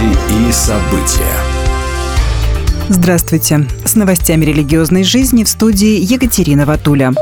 Новости и события. Здравствуйте. С новостями религиозной жизни в студии Екатерина Ватуля.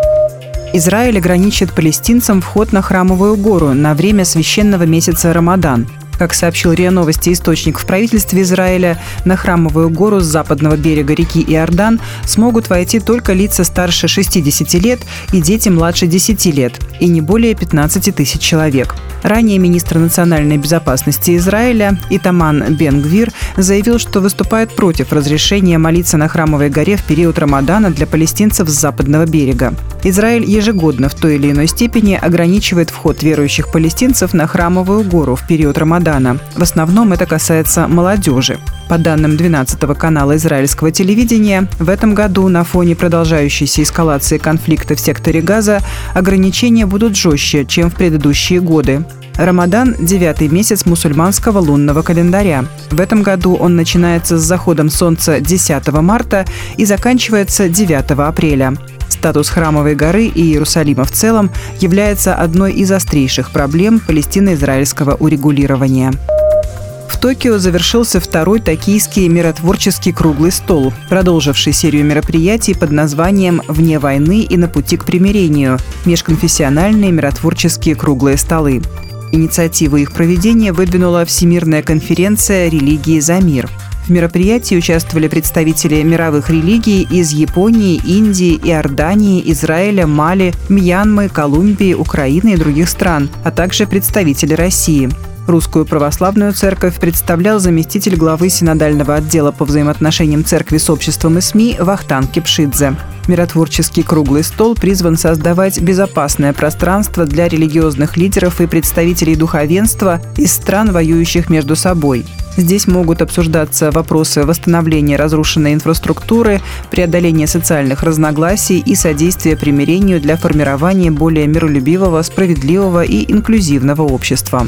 Израиль ограничит палестинцам вход на Храмовую гору на время священного месяца Рамадан – как сообщил РИА Новости источник в правительстве Израиля, на Храмовую гору с западного берега реки Иордан смогут войти только лица старше 60 лет и дети младше 10 лет, и не более 15 тысяч человек. Ранее министр национальной безопасности Израиля Итаман Бенгвир заявил, что выступает против разрешения молиться на Храмовой горе в период Рамадана для палестинцев с западного берега. Израиль ежегодно в той или иной степени ограничивает вход верующих палестинцев на Храмовую гору в период Рамадана. В основном это касается молодежи. По данным 12-го канала израильского телевидения, в этом году на фоне продолжающейся эскалации конфликта в секторе Газа ограничения будут жестче, чем в предыдущие годы. Рамадан – девятый месяц мусульманского лунного календаря. В этом году он начинается с заходом солнца 10 марта и заканчивается 9 апреля. Статус Храмовой горы и Иерусалима в целом является одной из острейших проблем палестино-израильского урегулирования. В Токио завершился второй токийский миротворческий круглый стол, продолживший серию мероприятий под названием «Вне войны и на пути к примирению. Межконфессиональные миротворческие круглые столы». Инициативу их проведения выдвинула Всемирная конференция «Религии за мир», в мероприятии участвовали представители мировых религий из Японии, Индии, Иордании, Израиля, Мали, Мьянмы, Колумбии, Украины и других стран, а также представители России. Русскую православную церковь представлял заместитель главы синодального отдела по взаимоотношениям церкви с обществом и СМИ Вахтан Кипшидзе. Миротворческий круглый стол призван создавать безопасное пространство для религиозных лидеров и представителей духовенства из стран, воюющих между собой. Здесь могут обсуждаться вопросы восстановления разрушенной инфраструктуры, преодоления социальных разногласий и содействия примирению для формирования более миролюбивого, справедливого и инклюзивного общества.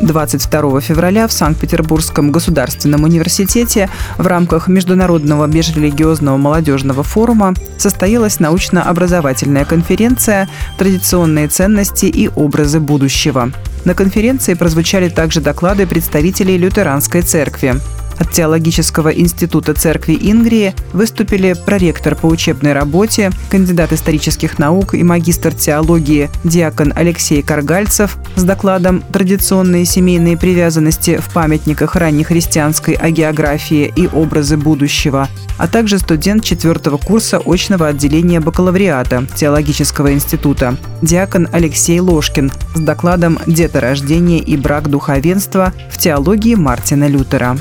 22 февраля в Санкт-Петербургском государственном университете в рамках Международного межрелигиозного молодежного форума состоялась научно-образовательная конференция «Традиционные ценности и образы будущего». На конференции прозвучали также доклады представителей лютеранской церкви. От Теологического института церкви Ингрии выступили проректор по учебной работе, кандидат исторических наук и магистр теологии диакон Алексей Каргальцев с докладом «Традиционные семейные привязанности в памятниках раннехристианской агеографии и образы будущего», а также студент четвертого курса очного отделения бакалавриата Теологического института, диакон Алексей Ложкин с докладом «Деторождение и брак духовенства в теологии Мартина Лютера».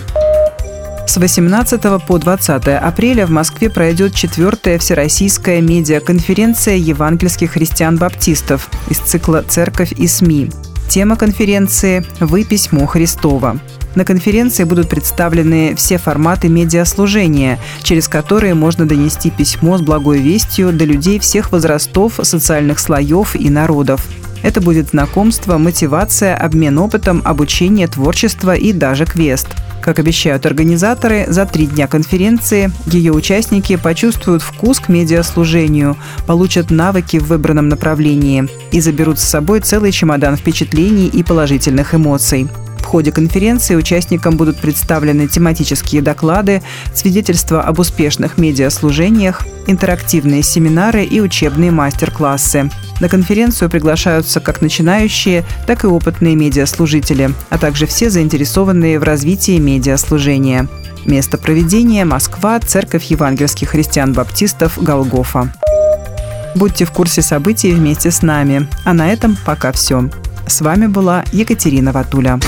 С 18 по 20 апреля в Москве пройдет четвертая Всероссийская медиаконференция евангельских христиан-баптистов из цикла «Церковь и СМИ». Тема конференции «Вы письмо Христова». На конференции будут представлены все форматы медиаслужения, через которые можно донести письмо с благой вестью до людей всех возрастов, социальных слоев и народов. Это будет знакомство, мотивация, обмен опытом, обучение, творчество и даже квест – как обещают организаторы, за три дня конференции ее участники почувствуют вкус к медиаслужению, получат навыки в выбранном направлении и заберут с собой целый чемодан впечатлений и положительных эмоций. Ходе конференции участникам будут представлены тематические доклады, свидетельства об успешных медиаслужениях, интерактивные семинары и учебные мастер-классы. На конференцию приглашаются как начинающие, так и опытные медиаслужители, а также все заинтересованные в развитии медиаслужения. Место проведения – Москва, Церковь евангельских христиан-баптистов Голгофа. Будьте в курсе событий вместе с нами. А на этом пока все. С вами была Екатерина Ватуля.